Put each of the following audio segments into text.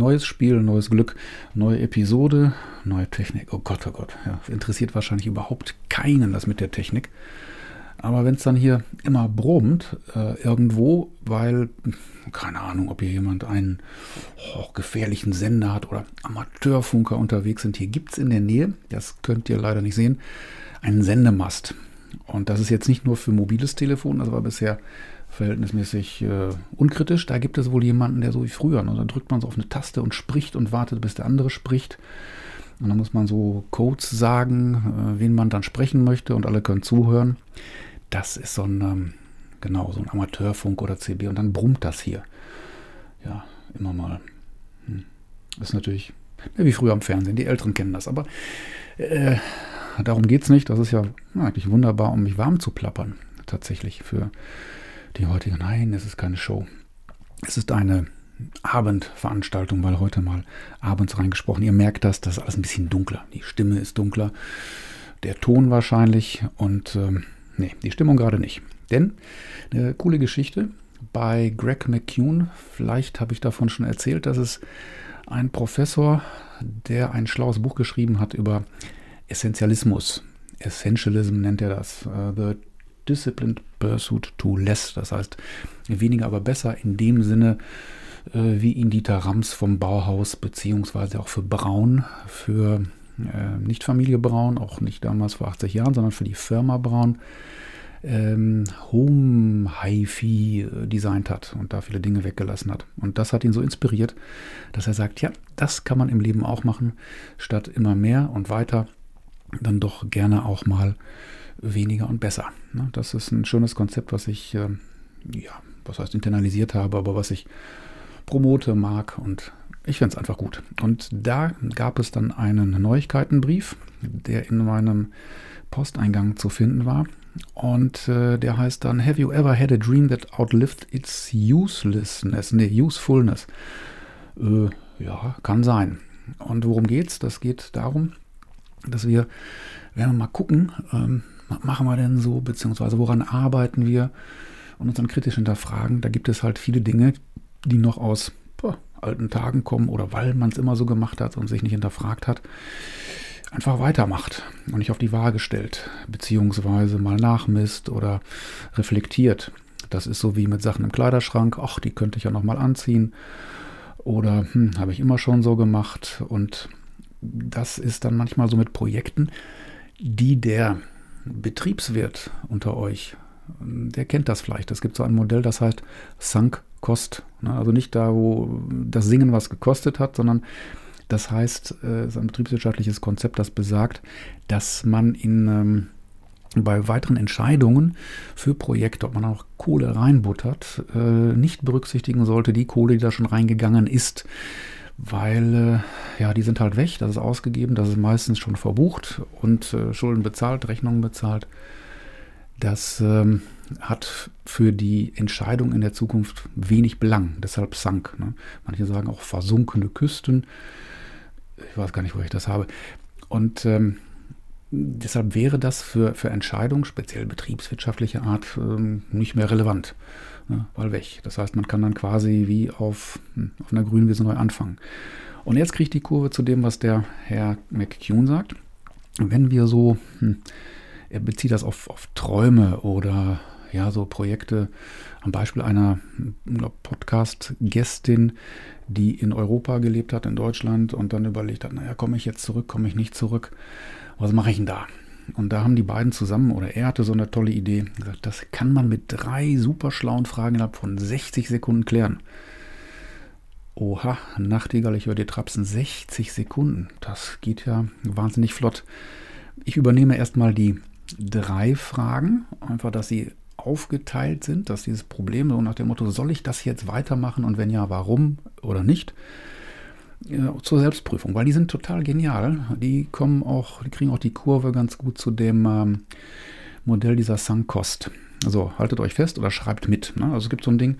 neues Spiel, neues Glück, neue Episode, neue Technik. Oh Gott, oh Gott. Ja, interessiert wahrscheinlich überhaupt keinen das mit der Technik. Aber wenn es dann hier immer brummt, äh, irgendwo, weil, keine Ahnung, ob hier jemand einen oh, gefährlichen Sender hat oder Amateurfunker unterwegs sind, hier gibt es in der Nähe, das könnt ihr leider nicht sehen, einen Sendemast. Und das ist jetzt nicht nur für mobiles Telefon, das war bisher verhältnismäßig äh, unkritisch. Da gibt es wohl jemanden, der so wie früher, ne, dann drückt man so auf eine Taste und spricht und wartet, bis der andere spricht. Und dann muss man so Codes sagen, äh, wen man dann sprechen möchte und alle können zuhören. Das ist so ein, ähm, genau, so ein Amateurfunk oder CB und dann brummt das hier. Ja, immer mal. Hm. Ist natürlich ja, wie früher am Fernsehen. Die Älteren kennen das. Aber äh, darum geht es nicht. Das ist ja, ja eigentlich wunderbar, um mich warm zu plappern. Tatsächlich für die heutige. Nein, es ist keine Show. Es ist eine Abendveranstaltung, weil heute mal abends reingesprochen. Ihr merkt das, das ist alles ein bisschen dunkler. Die Stimme ist dunkler, der Ton wahrscheinlich und ähm, nee, die Stimmung gerade nicht. Denn eine coole Geschichte bei Greg McCune, vielleicht habe ich davon schon erzählt, dass es ein Professor, der ein schlaues Buch geschrieben hat über Essentialismus. Essentialism nennt er das. Uh, the Disciplined Pursuit to Less. Das heißt, weniger aber besser in dem Sinne, äh, wie ihn Dieter Rams vom Bauhaus, beziehungsweise auch für Braun, für äh, nicht Familie Braun, auch nicht damals vor 80 Jahren, sondern für die Firma Braun, ähm, Home Hi-Fi äh, designt hat und da viele Dinge weggelassen hat. Und das hat ihn so inspiriert, dass er sagt, ja, das kann man im Leben auch machen, statt immer mehr und weiter, dann doch gerne auch mal weniger und besser. Ne? Das ist ein schönes Konzept, was ich, ähm, ja, was heißt internalisiert habe, aber was ich promote, mag und ich finde es einfach gut. Und da gab es dann einen Neuigkeitenbrief, der in meinem Posteingang zu finden war. Und äh, der heißt dann, Have you ever had a dream that outlived its uselessness? Nee, usefulness. Äh, ja, kann sein. Und worum geht's? Das geht darum, dass wir, wenn wir mal gucken, ähm, machen wir denn so, beziehungsweise woran arbeiten wir und uns dann kritisch hinterfragen. Da gibt es halt viele Dinge, die noch aus boah, alten Tagen kommen oder weil man es immer so gemacht hat und sich nicht hinterfragt hat, einfach weitermacht und nicht auf die Waage stellt, beziehungsweise mal nachmisst oder reflektiert. Das ist so wie mit Sachen im Kleiderschrank, ach, die könnte ich ja nochmal anziehen oder hm, habe ich immer schon so gemacht und das ist dann manchmal so mit Projekten, die der Betriebswirt unter euch, der kennt das vielleicht. Es gibt so ein Modell, das heißt Sunk Cost. Ne? Also nicht da, wo das Singen was gekostet hat, sondern das heißt, es äh, ist ein betriebswirtschaftliches Konzept, das besagt, dass man in ähm, bei weiteren Entscheidungen für Projekte, ob man auch Kohle reinbuttert, äh, nicht berücksichtigen sollte, die Kohle, die da schon reingegangen ist weil äh, ja, die sind halt weg, das ist ausgegeben, das ist meistens schon verbucht und äh, Schulden bezahlt, Rechnungen bezahlt. Das ähm, hat für die Entscheidung in der Zukunft wenig Belang, deshalb sank. Ne? Manche sagen auch versunkene Küsten. Ich weiß gar nicht, wo ich das habe. Und ähm, deshalb wäre das für, für Entscheidungen, speziell betriebswirtschaftlicher Art, ähm, nicht mehr relevant ne, weil weg. Das heißt, man kann dann quasi wie auf, hm, auf einer grünen Wiese neu anfangen. Und jetzt kriegt die Kurve zu dem, was der Herr McCune sagt. Wenn wir so, hm, er bezieht das auf, auf Träume oder ja, so Projekte, am Beispiel einer hm, Podcast-Gästin, die in Europa gelebt hat, in Deutschland und dann überlegt hat, naja, komme ich jetzt zurück, komme ich nicht zurück, was mache ich denn da? Und da haben die beiden zusammen, oder er hatte so eine tolle Idee, gesagt, das kann man mit drei super schlauen Fragen innerhalb von 60 Sekunden klären. Oha, Nachtigall, ich höre dir trapsen. 60 Sekunden. Das geht ja wahnsinnig flott. Ich übernehme erstmal die drei Fragen, einfach, dass sie aufgeteilt sind, dass dieses Problem so nach dem Motto, soll ich das jetzt weitermachen und wenn ja, warum oder nicht? Zur Selbstprüfung, weil die sind total genial. Die kommen auch, die kriegen auch die Kurve ganz gut zu dem ähm, Modell dieser Sunk-Cost. Also haltet euch fest oder schreibt mit. Ne? Also es gibt so ein Ding,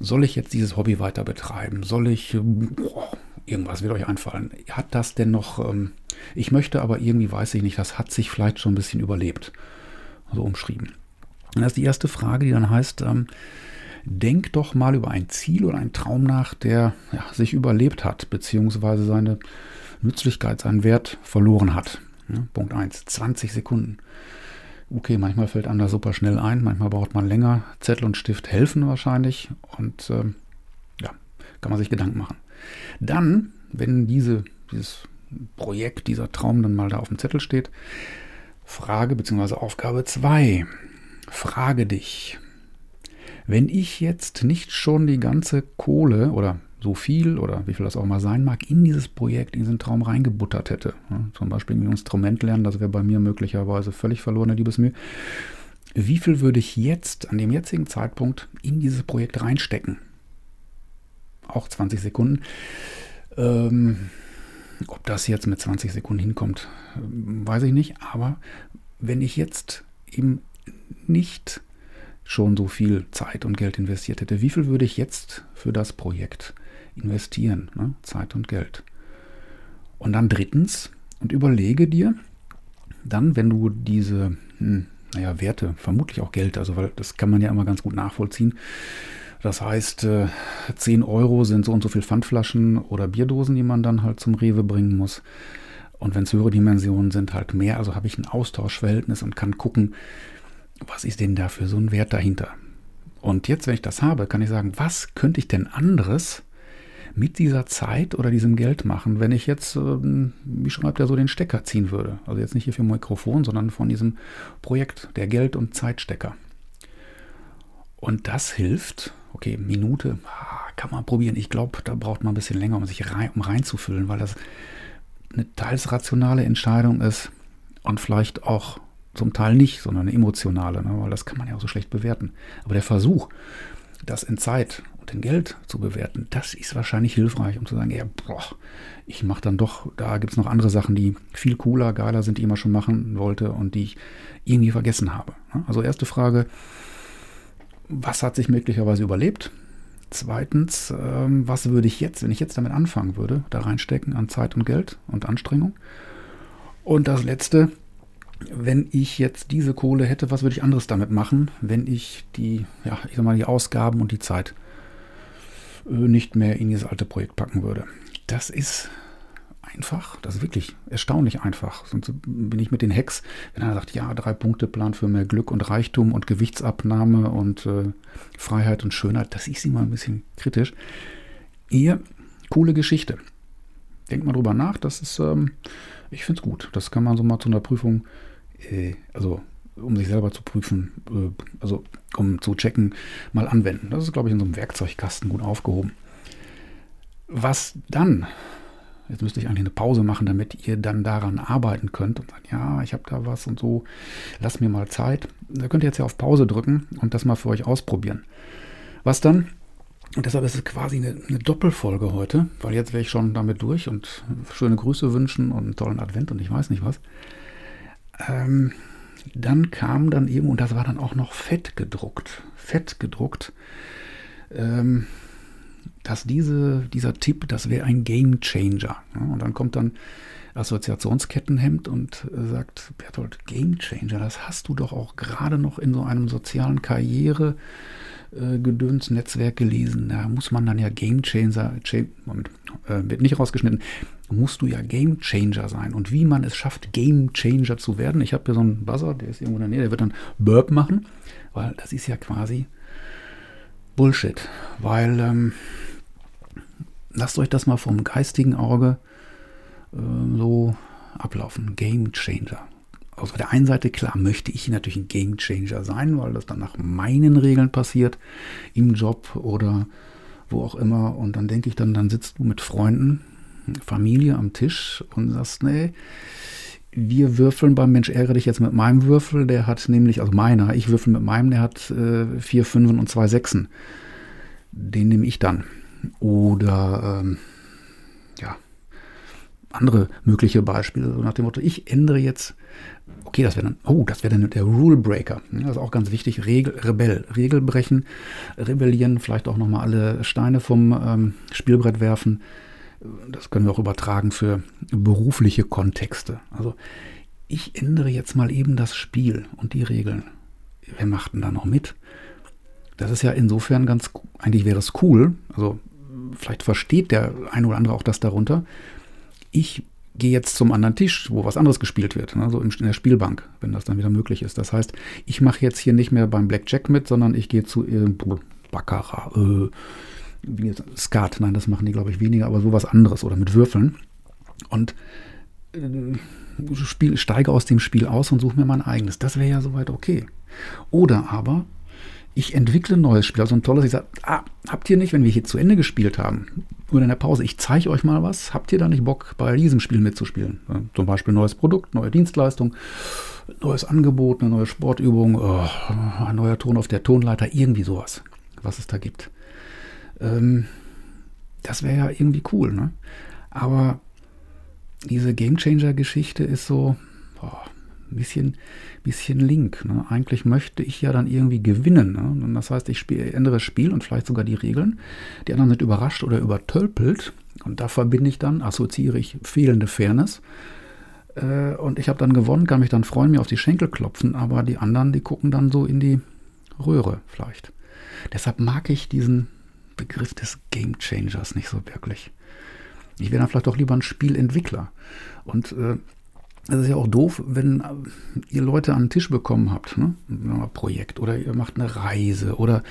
soll ich jetzt dieses Hobby weiter betreiben? Soll ich, boah, irgendwas wird euch einfallen. Hat das denn noch, ähm, ich möchte aber irgendwie, weiß ich nicht, das hat sich vielleicht schon ein bisschen überlebt. Also umschrieben. Und das ist die erste Frage, die dann heißt, ähm, denk doch mal über ein Ziel oder einen Traum nach, der ja, sich überlebt hat, beziehungsweise seine Nützlichkeit, seinen Wert verloren hat. Ja, Punkt 1, 20 Sekunden. Okay, manchmal fällt einem das super schnell ein, manchmal braucht man länger. Zettel und Stift helfen wahrscheinlich und äh, ja, kann man sich Gedanken machen. Dann, wenn diese, dieses Projekt, dieser Traum dann mal da auf dem Zettel steht, Frage bzw. Aufgabe 2. Frage dich, wenn ich jetzt nicht schon die ganze Kohle oder so viel oder wie viel das auch mal sein mag, in dieses Projekt, in diesen Traum reingebuttert hätte. Zum Beispiel ein Instrument lernen, das wäre bei mir möglicherweise völlig verlorene Liebesmühe. Wie viel würde ich jetzt, an dem jetzigen Zeitpunkt, in dieses Projekt reinstecken? Auch 20 Sekunden. Ähm, ob das jetzt mit 20 Sekunden hinkommt, weiß ich nicht. Aber wenn ich jetzt eben nicht schon so viel Zeit und Geld investiert hätte, wie viel würde ich jetzt für das Projekt investieren? Ne? Zeit und Geld. Und dann drittens, und überlege dir dann, wenn du diese, hm, naja, Werte, vermutlich auch Geld, also weil das kann man ja immer ganz gut nachvollziehen. Das heißt, 10 äh, Euro sind so und so viel Pfandflaschen oder Bierdosen, die man dann halt zum Rewe bringen muss. Und wenn es höhere Dimensionen sind, halt mehr. Also habe ich ein Austauschverhältnis und kann gucken, was ist denn da für so ein Wert dahinter? Und jetzt, wenn ich das habe, kann ich sagen, was könnte ich denn anderes mit dieser Zeit oder diesem Geld machen, wenn ich jetzt, ähm, wie schreibt er so, den Stecker ziehen würde? Also jetzt nicht hier für Mikrofon, sondern von diesem Projekt, der Geld- und Zeitstecker. Und das hilft, okay, Minute, ah, kann man probieren. Ich glaube, da braucht man ein bisschen länger, um sich rein, um reinzufüllen, weil das eine teils rationale Entscheidung ist und vielleicht auch zum Teil nicht, sondern eine emotionale, ne? weil das kann man ja auch so schlecht bewerten. Aber der Versuch, das in Zeit und in Geld zu bewerten, das ist wahrscheinlich hilfreich, um zu sagen, ja, boah, ich mache dann doch, da gibt es noch andere Sachen, die viel cooler, geiler sind, die ich immer schon machen wollte und die ich irgendwie vergessen habe. Ne? Also erste Frage, was hat sich möglicherweise überlebt? Zweitens, ähm, was würde ich jetzt, wenn ich jetzt damit anfangen würde, da reinstecken an Zeit und Geld und Anstrengung? Und das letzte, wenn ich jetzt diese Kohle hätte, was würde ich anderes damit machen, wenn ich die, ja, ich sag mal, die Ausgaben und die Zeit äh, nicht mehr in dieses alte Projekt packen würde? Das ist einfach, das ist wirklich erstaunlich einfach. Sonst bin ich mit den Hacks, wenn er sagt, ja, drei Punkte Plan für mehr Glück und Reichtum und Gewichtsabnahme und äh, Freiheit und Schönheit, das ist immer ein bisschen kritisch. Eher coole Geschichte. Denkt mal drüber nach, das ist, ähm, ich finde es gut. Das kann man so mal zu einer Prüfung äh, also um sich selber zu prüfen, äh, also um zu checken, mal anwenden. Das ist, glaube ich, in so einem Werkzeugkasten gut aufgehoben. Was dann? Jetzt müsste ich eigentlich eine Pause machen, damit ihr dann daran arbeiten könnt und sagen, ja, ich habe da was und so, lasst mir mal Zeit. Da könnt ihr jetzt ja auf Pause drücken und das mal für euch ausprobieren. Was dann? Und deshalb ist es quasi eine, eine Doppelfolge heute, weil jetzt wäre ich schon damit durch und schöne Grüße wünschen und einen tollen Advent und ich weiß nicht was. Ähm, dann kam dann eben, und das war dann auch noch fett gedruckt, fett gedruckt, ähm, dass diese, dieser Tipp, das wäre ein Game Changer. Ja, und dann kommt dann Assoziationskettenhemd und sagt, Bertolt, Game Changer, das hast du doch auch gerade noch in so einem sozialen Karriere. Äh, Gedöns Netzwerk gelesen. Da muss man dann ja Game Changer, Moment, äh, wird nicht rausgeschnitten, musst du ja Game Changer sein. Und wie man es schafft, Game Changer zu werden. Ich habe hier so einen Buzzer, der ist irgendwo in der Nähe, der wird dann Burp machen, weil das ist ja quasi Bullshit. Weil ähm, lasst euch das mal vom geistigen Auge äh, so ablaufen. Game Changer auf der einen Seite, klar, möchte ich natürlich ein Game Changer sein, weil das dann nach meinen Regeln passiert, im Job oder wo auch immer. Und dann denke ich dann, dann sitzt du mit Freunden, Familie am Tisch und sagst, nee, wir würfeln beim Mensch ärgere dich jetzt mit meinem Würfel, der hat nämlich, also meiner, ich würfel mit meinem, der hat äh, vier Fünfen und zwei Sechsen. Den nehme ich dann. Oder ähm, ja, andere mögliche Beispiele, so nach dem Motto, ich ändere jetzt Okay, das wäre dann, oh, das wäre dann der Rule Breaker. Das ist auch ganz wichtig. Regel, Rebell, Regel brechen, rebellieren, vielleicht auch nochmal alle Steine vom ähm, Spielbrett werfen. Das können wir auch übertragen für berufliche Kontexte. Also ich ändere jetzt mal eben das Spiel und die Regeln. Wer macht denn da noch mit? das ist ja insofern ganz, eigentlich wäre es cool, also vielleicht versteht der eine oder andere auch das darunter. Ich gehe jetzt zum anderen Tisch, wo was anderes gespielt wird, also in der Spielbank, wenn das dann wieder möglich ist. Das heißt, ich mache jetzt hier nicht mehr beim Blackjack mit, sondern ich gehe zu äh, Baccarat, äh, Skat, nein, das machen die, glaube ich, weniger, aber sowas anderes oder mit Würfeln. Und äh, Spiel, steige aus dem Spiel aus und suche mir mein eigenes. Das wäre ja soweit okay. Oder aber ich entwickle ein neues Spiel, also ein tolles, ich sage, ah, habt ihr nicht, wenn wir hier zu Ende gespielt haben, oder in der Pause, ich zeige euch mal was, habt ihr da nicht Bock, bei diesem Spiel mitzuspielen? Ja, zum Beispiel neues Produkt, neue Dienstleistung, neues Angebot, eine neue Sportübung, oh, ein neuer Ton auf der Tonleiter, irgendwie sowas, was es da gibt. Ähm, das wäre ja irgendwie cool, ne? Aber diese Gamechanger-Geschichte ist so, boah, bisschen, bisschen link. Ne? Eigentlich möchte ich ja dann irgendwie gewinnen. Ne? Und das heißt, ich spiel, ändere das Spiel und vielleicht sogar die Regeln. Die anderen sind überrascht oder übertölpelt. Und da verbinde ich dann, assoziiere ich fehlende Fairness. Äh, und ich habe dann gewonnen, kann mich dann freuen, mir auf die Schenkel klopfen. Aber die anderen, die gucken dann so in die Röhre vielleicht. Deshalb mag ich diesen Begriff des Game Changers nicht so wirklich. Ich wäre dann vielleicht doch lieber ein Spielentwickler. Und äh, es ist ja auch doof, wenn äh, ihr Leute an den Tisch bekommen habt, ne? ein Projekt oder ihr macht eine Reise oder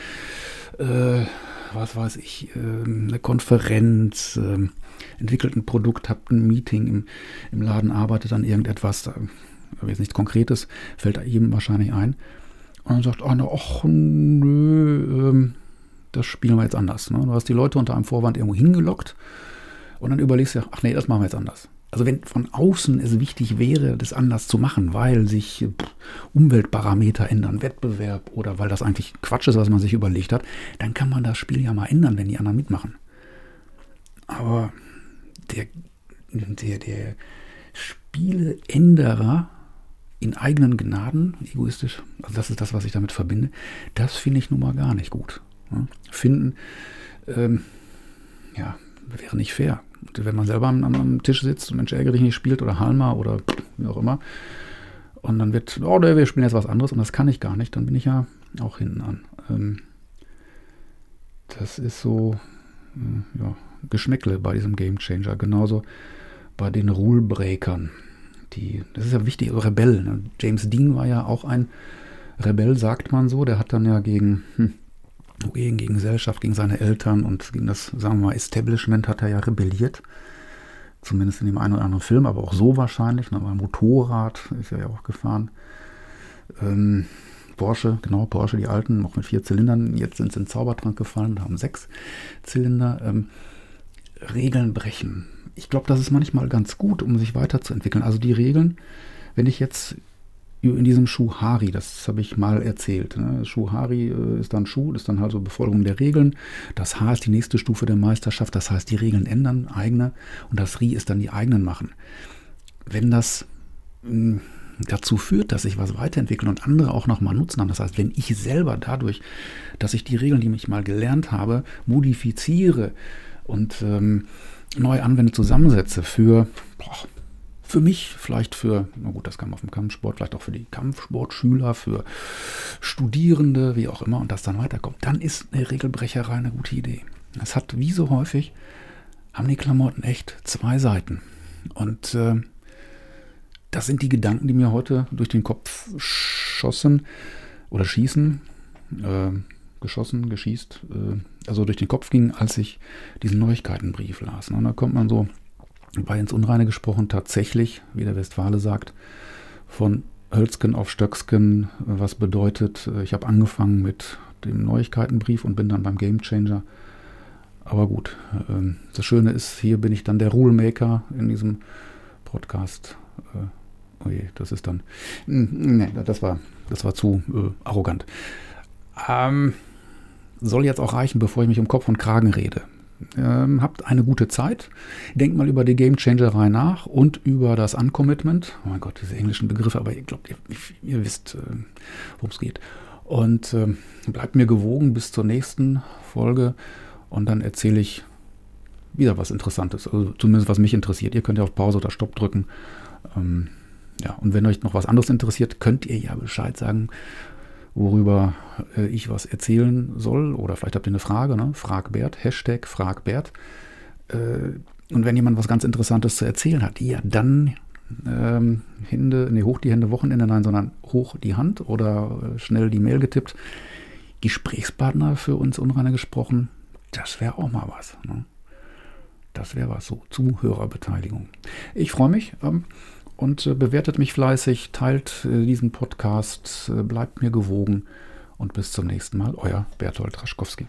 äh, was weiß ich, äh, eine Konferenz, äh, entwickelt ein Produkt, habt ein Meeting im, im Laden, arbeitet an irgendetwas, da jetzt nichts Konkretes, fällt jedem wahrscheinlich ein. Und dann sagt einer, ach nö, ähm, das spielen wir jetzt anders. Ne? Du hast die Leute unter einem Vorwand irgendwo hingelockt und dann überlegst du, ach nee, das machen wir jetzt anders. Also wenn von außen es wichtig wäre, das anders zu machen, weil sich Umweltparameter ändern, Wettbewerb oder weil das eigentlich Quatsch ist, was man sich überlegt hat, dann kann man das Spiel ja mal ändern, wenn die anderen mitmachen. Aber der, der, der Spieleänderer in eigenen Gnaden, egoistisch, also das ist das, was ich damit verbinde, das finde ich nun mal gar nicht gut. Finden, ähm, ja, wäre nicht fair. Wenn man selber am, am Tisch sitzt und Mensch ärgere nicht spielt oder Halma oder wie auch immer, und dann wird, oh, wir spielen jetzt was anderes und das kann ich gar nicht, dann bin ich ja auch hinten an. Ähm, das ist so, äh, ja, Geschmäckle bei diesem Game Changer. Genauso bei den Rulebreakern. Die, das ist ja wichtig, also Rebell. Ne? James Dean war ja auch ein Rebell, sagt man so. Der hat dann ja gegen, hm, gegen, gegen Gesellschaft, gegen seine Eltern und gegen das, sagen wir mal, Establishment hat er ja rebelliert. Zumindest in dem einen oder anderen Film, aber auch so wahrscheinlich. Ne? Beim Motorrad ist er ja auch gefahren. Ähm, Porsche, genau, Porsche, die alten, noch mit vier Zylindern. Jetzt sind sie in den Zaubertrank gefallen, haben sechs Zylinder. Ähm, Regeln brechen. Ich glaube, das ist manchmal ganz gut, um sich weiterzuentwickeln. Also die Regeln, wenn ich jetzt in diesem Schuh Hari, das habe ich mal erzählt. Ne? Schuh Hari äh, ist dann Schuh, das ist dann halt so Befolgung der Regeln. Das H ist die nächste Stufe der Meisterschaft, das heißt, die Regeln ändern, eigene, und das Ri ist dann die eigenen machen. Wenn das hm, dazu führt, dass sich was weiterentwickelt und andere auch nochmal nutzen haben, das heißt, wenn ich selber dadurch, dass ich die Regeln, die ich mal gelernt habe, modifiziere und ähm, neu anwende, zusammensetze für boah, für mich, vielleicht für, na gut, das man auf dem Kampfsport, vielleicht auch für die Kampfsportschüler, für Studierende, wie auch immer, und das dann weiterkommt, dann ist eine Regelbrecherei eine gute Idee. Es hat, wie so häufig, haben die Klamotten echt zwei Seiten. Und äh, das sind die Gedanken, die mir heute durch den Kopf schossen oder schießen, äh, geschossen, geschießt, äh, also durch den Kopf ging, als ich diesen Neuigkeitenbrief las. Und da kommt man so bei ins Unreine gesprochen, tatsächlich, wie der Westfale sagt, von Hölzken auf Stöcksken, was bedeutet, äh, ich habe angefangen mit dem Neuigkeitenbrief und bin dann beim Gamechanger. Aber gut, ähm, das Schöne ist, hier bin ich dann der Rulemaker in diesem Podcast. Äh, oh je, das ist dann. Nee, das war, das war zu äh, arrogant. Ähm, soll jetzt auch reichen, bevor ich mich um Kopf und Kragen rede. Ähm, habt eine gute Zeit. Denkt mal über die Game Changerei nach und über das Uncommitment. Oh mein Gott, diese englischen Begriffe, aber ihr glaubt, ihr, ihr wisst, äh, worum es geht. Und äh, bleibt mir gewogen bis zur nächsten Folge und dann erzähle ich wieder was Interessantes, also zumindest was mich interessiert. Ihr könnt ja auf Pause oder Stopp drücken. Ähm, ja, und wenn euch noch was anderes interessiert, könnt ihr ja Bescheid sagen worüber äh, ich was erzählen soll. Oder vielleicht habt ihr eine Frage, ne? Frag Bert, Hashtag Frag Bert. Äh, und wenn jemand was ganz Interessantes zu erzählen hat, ja, dann ähm, Hände, nee, hoch die Hände Wochenende, nein, sondern hoch die Hand oder äh, schnell die Mail getippt. Gesprächspartner für uns Unreine gesprochen, das wäre auch mal was. Ne? Das wäre was so, Zuhörerbeteiligung. Ich freue mich ähm, und äh, bewertet mich fleißig, teilt äh, diesen Podcast, äh, bleibt mir gewogen und bis zum nächsten Mal, euer Bertolt Raschkowski.